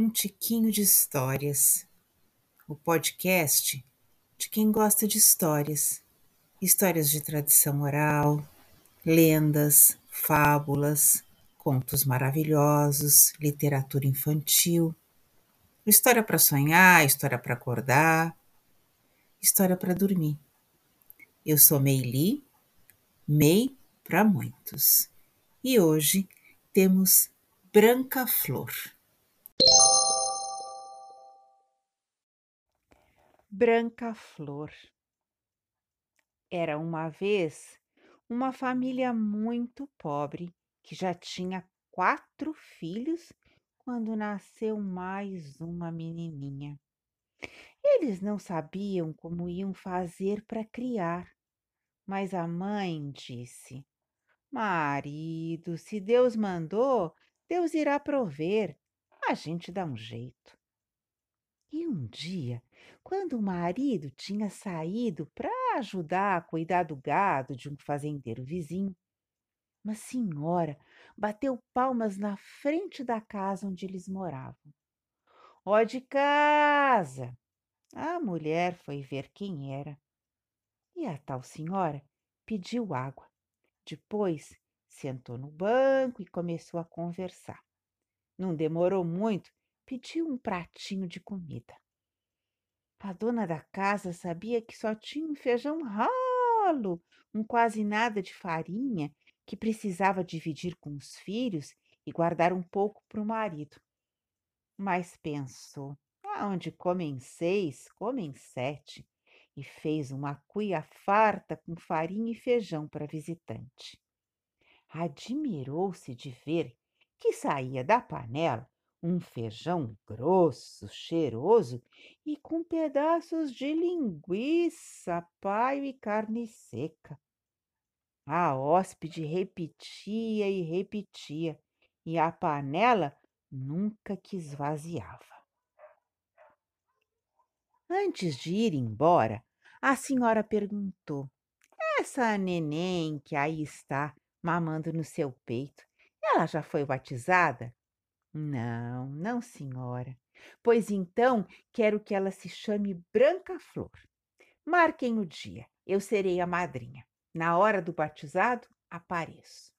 Um Tiquinho de Histórias, o podcast de quem gosta de histórias, histórias de tradição oral, lendas, fábulas, contos maravilhosos, literatura infantil, história para sonhar, história para acordar, história para dormir. Eu sou Meili, Mei para muitos, e hoje temos Branca Flor. Branca Flor. Era uma vez uma família muito pobre que já tinha quatro filhos quando nasceu mais uma menininha. Eles não sabiam como iam fazer para criar, mas a mãe disse: Marido, se Deus mandou, Deus irá prover. A gente dá um jeito. E um dia, quando o marido tinha saído para ajudar a cuidar do gado de um fazendeiro vizinho, uma senhora bateu palmas na frente da casa onde eles moravam. Ó de casa! A mulher foi ver quem era. E a tal senhora pediu água. Depois sentou no banco e começou a conversar. Não demorou muito pediu um pratinho de comida. A dona da casa sabia que só tinha um feijão ralo, um quase nada de farinha, que precisava dividir com os filhos e guardar um pouco para o marido. Mas pensou, aonde comem seis, comem sete, e fez uma cuia farta com farinha e feijão para visitante. Admirou-se de ver que saía da panela um feijão grosso, cheiroso e com pedaços de linguiça, paio e carne seca. A hóspede repetia e repetia, e a panela nunca que esvaziava. Antes de ir embora, a senhora perguntou: Essa neném que aí está mamando no seu peito, ela já foi batizada? Não, não, senhora. Pois então quero que ela se chame Branca Flor. Marquem o dia, eu serei a madrinha. Na hora do batizado, apareço.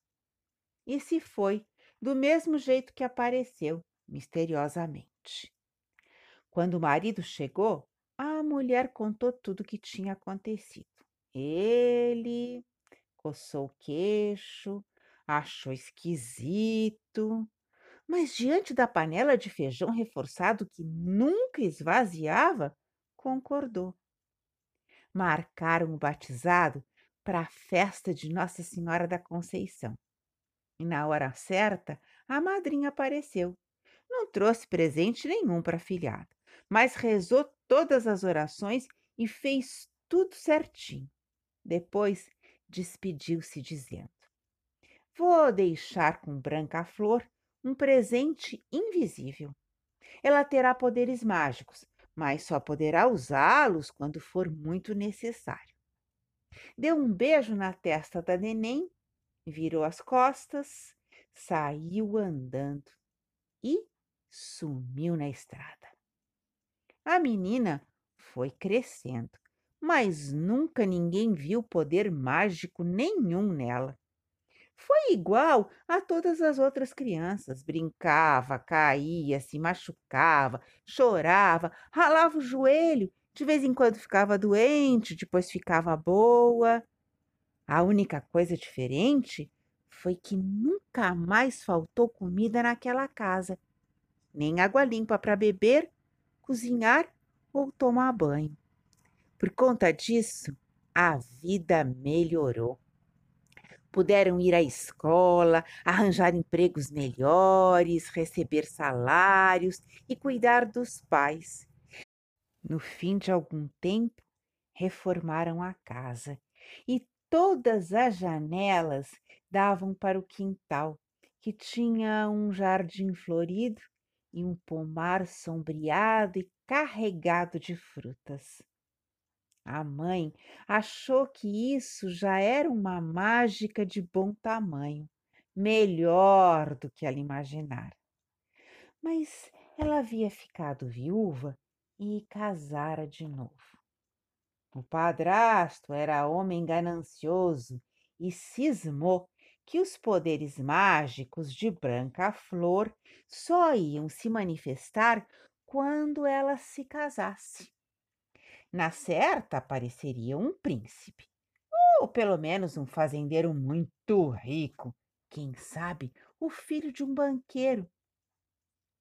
E se foi, do mesmo jeito que apareceu, misteriosamente. Quando o marido chegou, a mulher contou tudo o que tinha acontecido. Ele coçou o queixo, achou esquisito, mas diante da panela de feijão reforçado que nunca esvaziava, concordou. Marcaram o batizado para a festa de Nossa Senhora da Conceição. E na hora certa, a madrinha apareceu. Não trouxe presente nenhum para a filhada, mas rezou todas as orações e fez tudo certinho. Depois despediu-se dizendo: Vou deixar com Branca Flor um presente invisível. Ela terá poderes mágicos, mas só poderá usá-los quando for muito necessário. Deu um beijo na testa da neném, virou as costas, saiu andando e sumiu na estrada. A menina foi crescendo, mas nunca ninguém viu poder mágico nenhum nela. Foi igual a todas as outras crianças. Brincava, caía, se machucava, chorava, ralava o joelho, de vez em quando ficava doente, depois ficava boa. A única coisa diferente foi que nunca mais faltou comida naquela casa, nem água limpa para beber, cozinhar ou tomar banho. Por conta disso, a vida melhorou puderam ir à escola, arranjar empregos melhores, receber salários e cuidar dos pais. No fim de algum tempo, reformaram a casa e todas as janelas davam para o quintal, que tinha um jardim florido e um pomar sombreado e carregado de frutas. A mãe achou que isso já era uma mágica de bom tamanho, melhor do que ela imaginara. Mas Ela havia ficado viúva e casara de novo. O padrasto era homem ganancioso e cismou que os poderes mágicos de Branca Flor só iam se manifestar quando ela se casasse. Na certa, apareceria um príncipe, ou pelo menos um fazendeiro muito rico, quem sabe o filho de um banqueiro.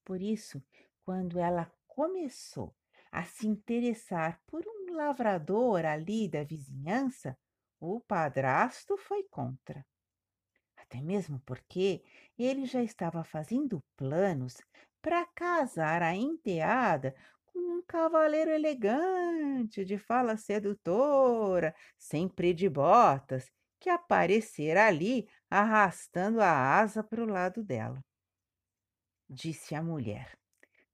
Por isso, quando ela começou a se interessar por um lavrador ali da vizinhança, o padrasto foi contra. Até mesmo porque ele já estava fazendo planos para casar a enteada um cavaleiro elegante, de fala sedutora, sempre de botas, que aparecera ali arrastando a asa para o lado dela. Disse a mulher: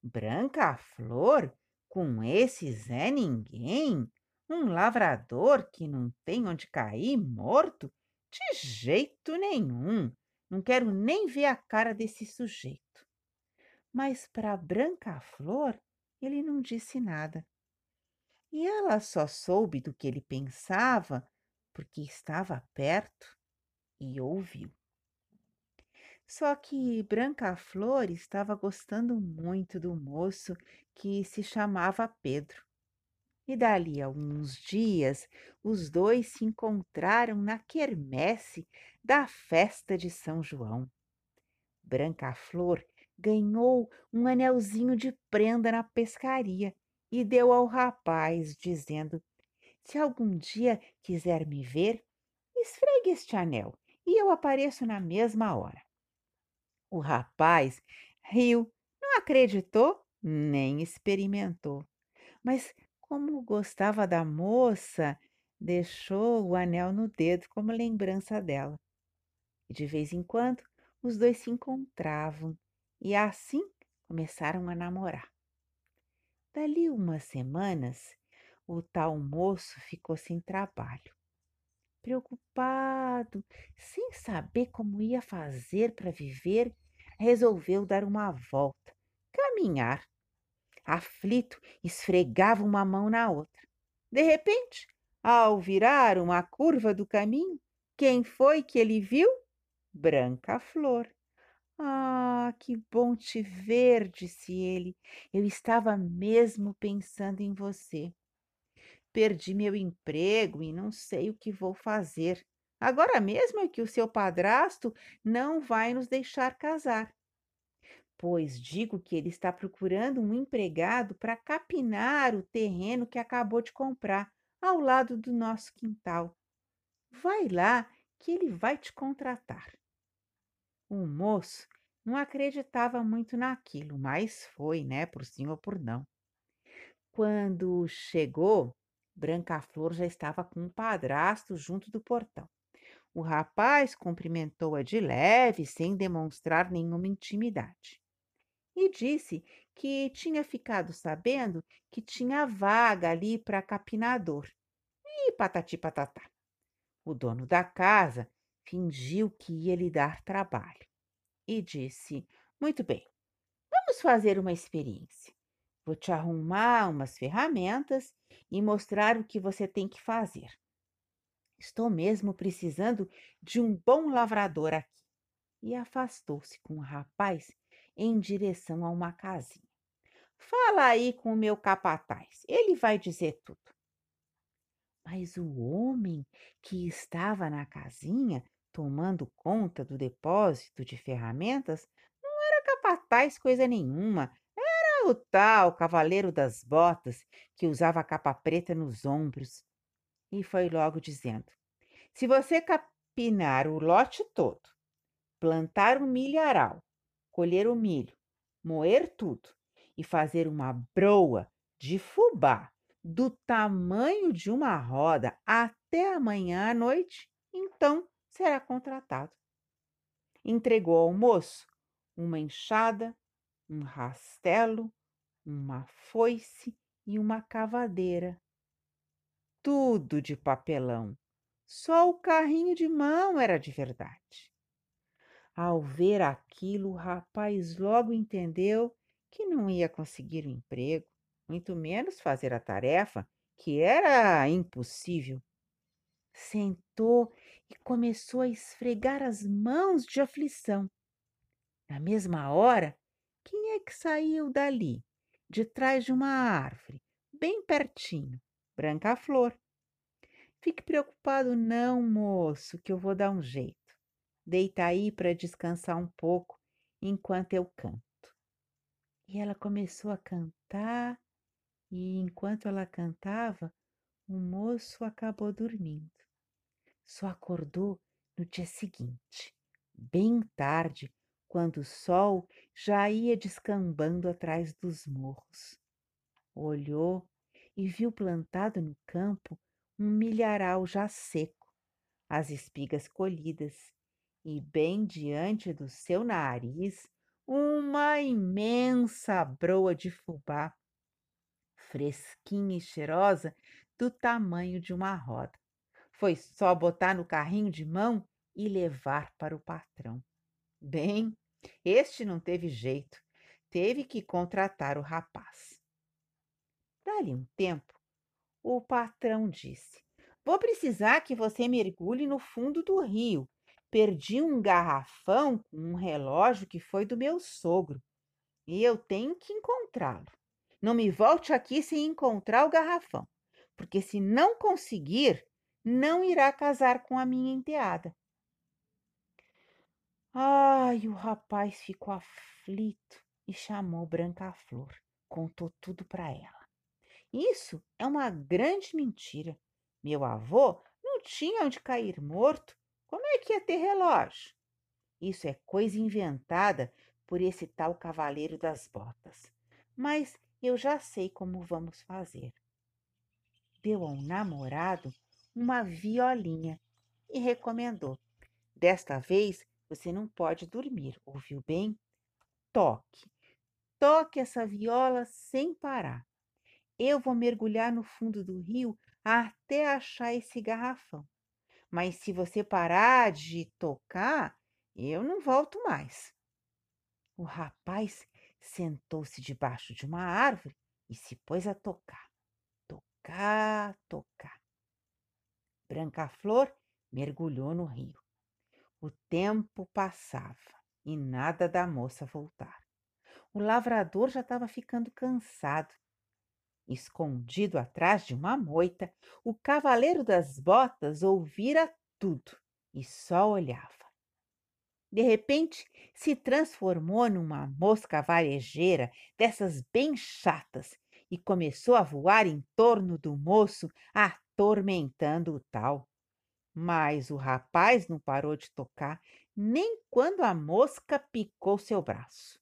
Branca Flor, com esse Zé Ninguém, um lavrador que não tem onde cair morto? De jeito nenhum. Não quero nem ver a cara desse sujeito. Mas para Branca Flor, ele não disse nada. E ela só soube do que ele pensava porque estava perto e ouviu. Só que Branca Flor estava gostando muito do moço que se chamava Pedro. E dali a alguns dias, os dois se encontraram na quermesse da festa de São João. Branca Flor ganhou um anelzinho de prenda na pescaria e deu ao rapaz, dizendo: Se algum dia quiser me ver, esfregue este anel e eu apareço na mesma hora. O rapaz riu, não acreditou, nem experimentou. Mas, como gostava da moça, deixou o anel no dedo como lembrança dela. E de vez em quando os dois se encontravam e assim começaram a namorar. Dali umas semanas, o tal moço ficou sem trabalho. Preocupado, sem saber como ia fazer para viver, resolveu dar uma volta, caminhar. Aflito, esfregava uma mão na outra. De repente, ao virar uma curva do caminho, quem foi que ele viu? Branca Flor. Ah, que bom te ver, disse ele. Eu estava mesmo pensando em você. Perdi meu emprego e não sei o que vou fazer. Agora mesmo é que o seu padrasto não vai nos deixar casar. Pois digo que ele está procurando um empregado para capinar o terreno que acabou de comprar ao lado do nosso quintal. Vai lá que ele vai te contratar. O moço não acreditava muito naquilo, mas foi, né, por sim ou por não. Quando chegou, Branca Flor já estava com o padrasto junto do portão. O rapaz cumprimentou-a de leve, sem demonstrar nenhuma intimidade. E disse que tinha ficado sabendo que tinha vaga ali para capinador. E patati patatá. O dono da casa fingiu que ia lhe dar trabalho e disse: Muito bem, vamos fazer uma experiência. Vou te arrumar umas ferramentas e mostrar o que você tem que fazer. Estou mesmo precisando de um bom lavrador aqui. E afastou-se com o rapaz em direção a uma casinha. Fala aí com o meu capataz, ele vai dizer tudo. Mas o homem que estava na casinha tomando conta do depósito de ferramentas, não era capataz coisa nenhuma. Era o tal cavaleiro das botas que usava a capa preta nos ombros. E foi logo dizendo: Se você capinar o lote todo, plantar um milharal, colher o milho, moer tudo e fazer uma broa de fubá do tamanho de uma roda até amanhã à noite, então será contratado. Entregou ao moço uma enxada, um rastelo, uma foice e uma cavadeira. Tudo de papelão. Só o carrinho de mão era de verdade. Ao ver aquilo, o rapaz logo entendeu que não ia conseguir um emprego, muito menos fazer a tarefa, que era impossível. Sentou e começou a esfregar as mãos de aflição. Na mesma hora, quem é que saiu dali, de trás de uma árvore, bem pertinho? Branca Flor. Fique preocupado não, moço, que eu vou dar um jeito. Deita aí para descansar um pouco enquanto eu canto. E ela começou a cantar, e enquanto ela cantava, o moço acabou dormindo. Só acordou no dia seguinte, bem tarde, quando o sol já ia descambando atrás dos morros. Olhou e viu plantado no campo um milharal já seco, as espigas colhidas, e bem diante do seu nariz uma imensa broa de fubá, fresquinha e cheirosa, do tamanho de uma roda. Foi só botar no carrinho de mão e levar para o patrão. Bem, este não teve jeito, teve que contratar o rapaz. Dali um tempo, o patrão disse: Vou precisar que você mergulhe no fundo do rio. Perdi um garrafão com um relógio que foi do meu sogro e eu tenho que encontrá-lo. Não me volte aqui sem encontrar o garrafão, porque se não conseguir, não irá casar com a minha enteada. Ai, o rapaz ficou aflito e chamou Branca Flor. Contou tudo para ela. Isso é uma grande mentira. Meu avô não tinha onde cair morto. Como é que ia ter relógio? Isso é coisa inventada por esse tal cavaleiro das botas. Mas eu já sei como vamos fazer. Deu ao namorado uma violinha e recomendou: Desta vez você não pode dormir, ouviu bem? Toque, toque essa viola sem parar. Eu vou mergulhar no fundo do rio até achar esse garrafão. Mas se você parar de tocar, eu não volto mais. O rapaz sentou-se debaixo de uma árvore e se pôs a tocar. Tocar, tocar. Branca Flor mergulhou no rio. O tempo passava e nada da moça voltar. O lavrador já estava ficando cansado. Escondido atrás de uma moita, o cavaleiro das botas ouvira tudo e só olhava. De repente, se transformou numa mosca varejeira, dessas bem chatas, e começou a voar em torno do moço, atormentando o tal. Mas o rapaz não parou de tocar nem quando a mosca picou seu braço.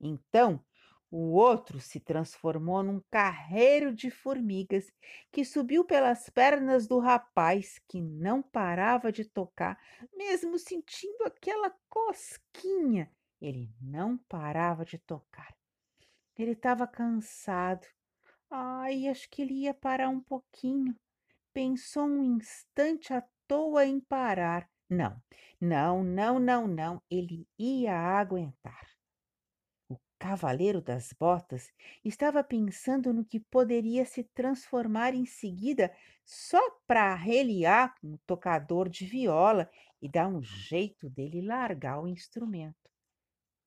Então, o outro se transformou num carreiro de formigas que subiu pelas pernas do rapaz, que não parava de tocar, mesmo sentindo aquela cosquinha. Ele não parava de tocar. Ele estava cansado. Ai, acho que ele ia parar um pouquinho. Pensou um instante à toa em parar. Não, não, não, não, não. Ele ia aguentar. O cavaleiro das botas estava pensando no que poderia se transformar em seguida só para reliar com o tocador de viola e dar um jeito dele largar o instrumento.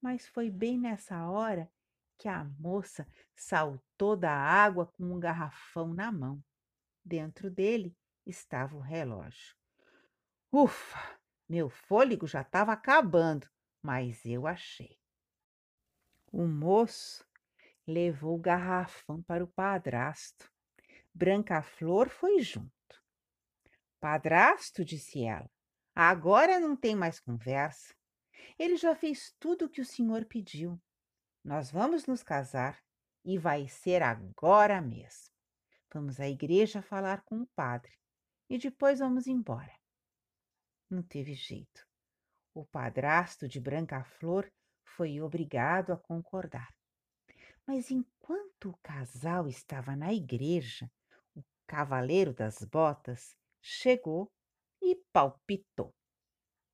Mas foi bem nessa hora que a moça saltou da água com um garrafão na mão. Dentro dele estava o relógio. Ufa! Meu fôlego já estava acabando, mas eu achei. O moço levou o garrafão para o padrasto. Branca Flor foi junto. Padrasto, disse ela, agora não tem mais conversa. Ele já fez tudo o que o senhor pediu. Nós vamos nos casar e vai ser agora mesmo. Vamos à igreja falar com o padre e depois vamos embora. Não teve jeito. O padrasto de Branca Flor foi obrigado a concordar. Mas enquanto o casal estava na igreja, o cavaleiro das botas chegou e palpitou.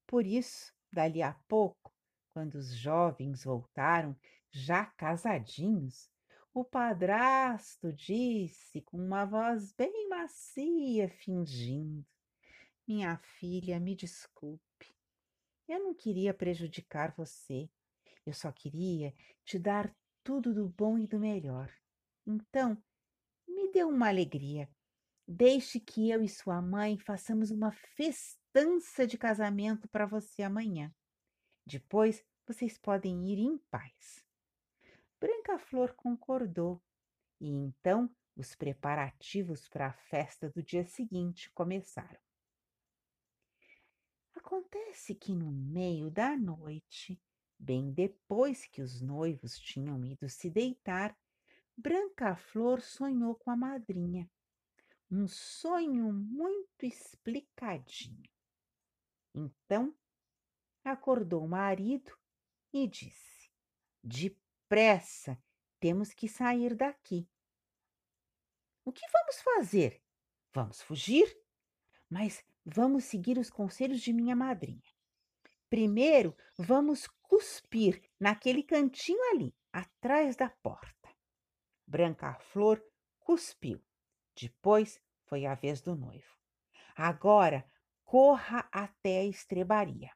Por isso, dali a pouco, Quando os jovens voltaram, já casadinhos, o padrasto disse com uma voz bem macia, fingindo: Minha filha, me desculpe. Eu não queria prejudicar você. Eu só queria te dar tudo do bom e do melhor. Então, me dê uma alegria. Deixe que eu e sua mãe façamos uma festança de casamento para você amanhã. Depois vocês podem ir em paz. Branca Flor concordou, e então os preparativos para a festa do dia seguinte começaram. Acontece que no meio da noite, bem depois que os noivos tinham ido se deitar, Branca Flor sonhou com a madrinha. Um sonho muito explicadinho. Então, acordou o marido e disse: Depressa, temos que sair daqui. O que vamos fazer? Vamos fugir? Mas vamos seguir os conselhos de minha madrinha. Primeiro, vamos cuspir naquele cantinho ali, atrás da porta. Branca Flor cuspiu. Depois foi a vez do noivo. Agora corra até a estrebaria.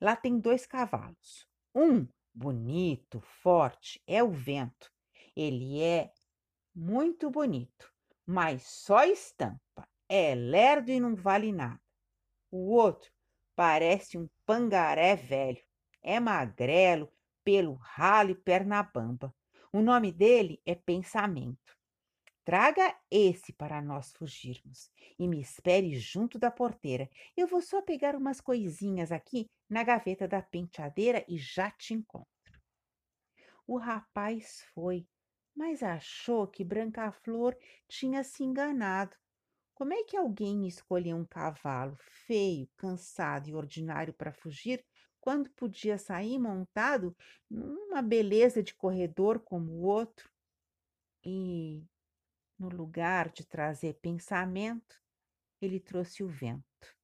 Lá tem dois cavalos. Um bonito, forte, é o vento. Ele é muito bonito, mas só estampa. É lerdo e não vale nada. O outro parece um pangaré velho. É magrelo, pelo ralo e perna bamba. O nome dele é Pensamento. Traga esse para nós fugirmos e me espere junto da porteira. Eu vou só pegar umas coisinhas aqui na gaveta da penteadeira e já te encontro. O rapaz foi, mas achou que Branca Flor tinha se enganado. Como é que alguém escolheu um cavalo feio, cansado e ordinário para fugir quando podia sair montado numa beleza de corredor como o outro? E no lugar de trazer pensamento, ele trouxe o vento.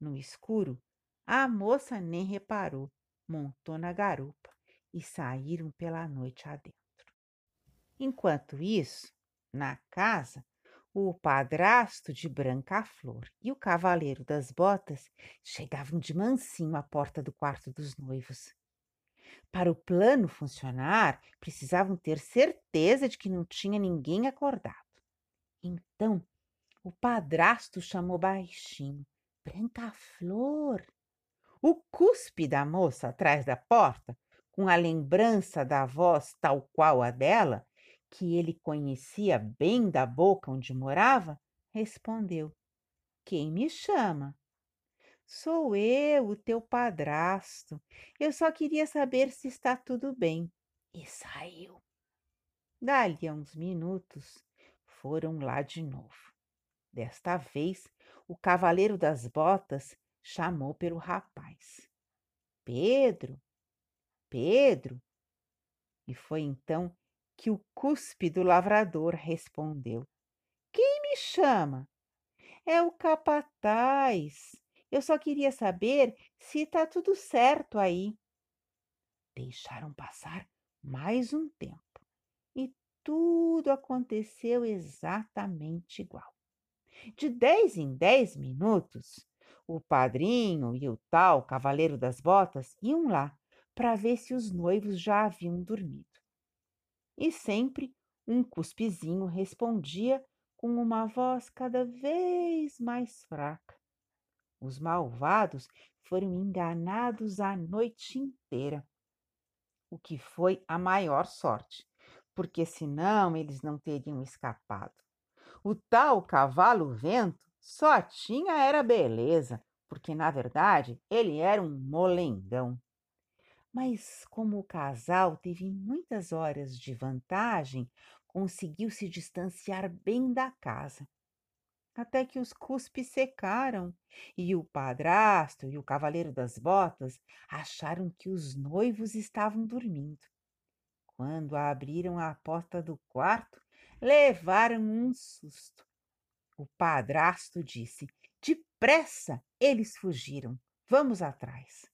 No escuro, a moça nem reparou, montou na garupa e saíram pela noite adentro. Enquanto isso, na casa, o padrasto de Branca Flor e o cavaleiro das botas chegavam de mansinho à porta do quarto dos noivos. Para o plano funcionar, precisavam ter certeza de que não tinha ninguém acordado. Então, o padrasto chamou baixinho: Branca Flor. O cuspe da moça atrás da porta, com a lembrança da voz tal qual a dela, que ele conhecia bem da boca onde morava, respondeu: Quem me chama? Sou eu, o teu padrasto. Eu só queria saber se está tudo bem. E saiu. Dali a uns minutos, foram lá de novo. Desta vez, o cavaleiro das botas chamou pelo rapaz. Pedro, Pedro. E foi então que o cuspe do lavrador respondeu: Quem me chama? É o capataz. Eu só queria saber se está tudo certo aí. Deixaram passar mais um tempo e tudo aconteceu exatamente igual. De dez em dez minutos, o padrinho e o tal cavaleiro das botas iam lá para ver se os noivos já haviam dormido. E sempre um cuspezinho respondia com uma voz cada vez mais fraca. Os malvados foram enganados a noite inteira, o que foi a maior sorte, porque senão eles não teriam escapado. O tal cavalo vento só tinha era beleza, porque na verdade ele era um molengão. Mas como o casal teve muitas horas de vantagem, conseguiu se distanciar bem da casa até que os cuspes secaram, e o padrasto e o cavaleiro das botas acharam que os noivos estavam dormindo. Quando abriram a porta do quarto, levaram um susto. O padrasto disse: Depressa! Eles fugiram. Vamos atrás.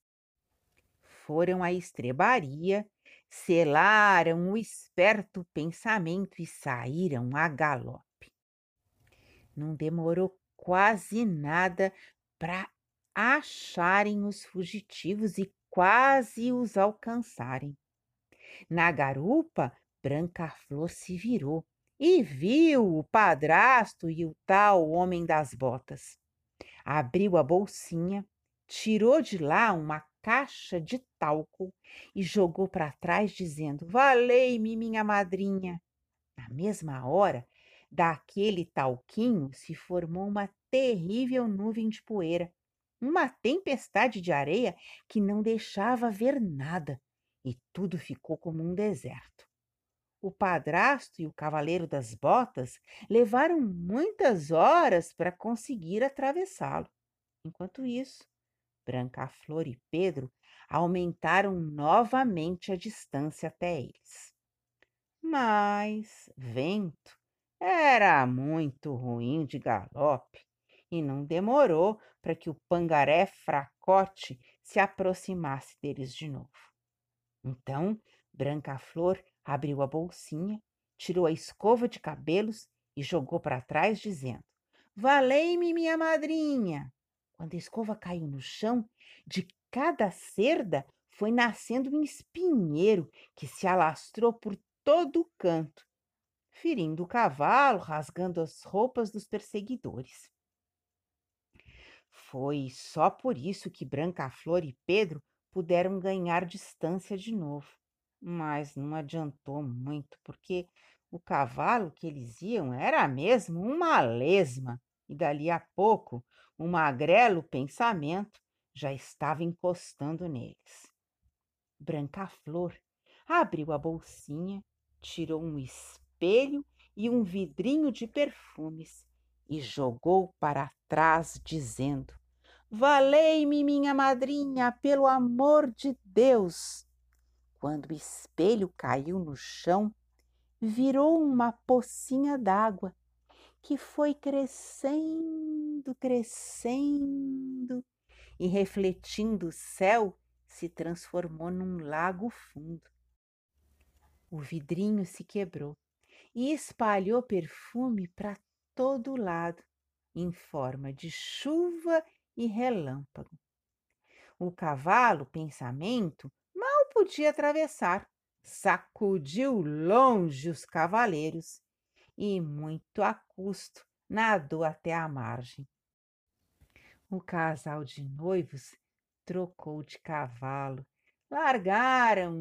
foram à estrebaria, selaram o esperto pensamento e saíram a galope. Não demorou quase nada para acharem os fugitivos e quase os alcançarem. Na garupa, Branca Flor se virou e viu o padrasto e o tal homem das botas. Abriu a bolsinha, tirou de lá uma caixa de talco e jogou para trás, dizendo: Valei-me, minha madrinha. Na mesma hora, daquele talquinho se formou uma terrível nuvem de poeira, uma tempestade de areia que não deixava ver nada, e tudo ficou como um deserto. O padrasto e o cavaleiro das botas levaram muitas horas para conseguir atravessá-lo. Enquanto isso, Branca Flor e Pedro aumentaram novamente a distância até eles. Mas vento era muito ruim de galope e não demorou para que o pangaré fracote se aproximasse deles de novo. Então, Branca Flor abriu a bolsinha, tirou a escova de cabelos e jogou para trás, dizendo: Valei-me, minha madrinha! Quando a escova caiu no chão, de cada cerda foi nascendo um espinheiro que se alastrou por todo o canto, ferindo o cavalo, rasgando as roupas dos perseguidores. Foi só por isso que Branca Flor e Pedro puderam ganhar distância de novo mas não adiantou muito, porque o cavalo que eles iam era mesmo uma lesma, e dali a pouco um magrelo pensamento já estava encostando neles. Branca Flor abriu a bolsinha, tirou um espelho e um vidrinho de perfumes e jogou para trás, dizendo: Valei-me, minha madrinha, pelo amor de Deus! Quando o espelho caiu no chão, virou uma pocinha d'água que foi crescendo, crescendo e refletindo o céu, se transformou num lago fundo. O vidrinho se quebrou e espalhou perfume para todo lado, em forma de chuva e relâmpago. O cavalo, pensamento, podia atravessar. Sacudiu longe os cavaleiros e, muito a custo, nadou até a margem. O casal de noivos trocou de cavalo, largaram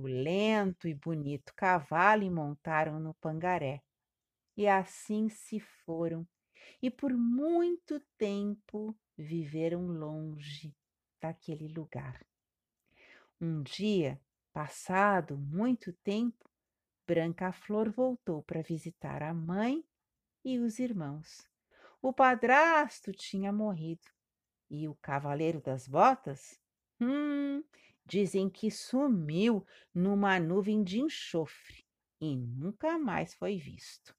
o lento e bonito cavalo e montaram no pangaré. E assim se foram, e por muito tempo viveram longe daquele lugar. Um dia, passado muito tempo, Branca Flor voltou para visitar a mãe e os irmãos. O padrasto tinha morrido e o cavaleiro das botas? Hum, dizem que sumiu numa nuvem de enxofre e nunca mais foi visto.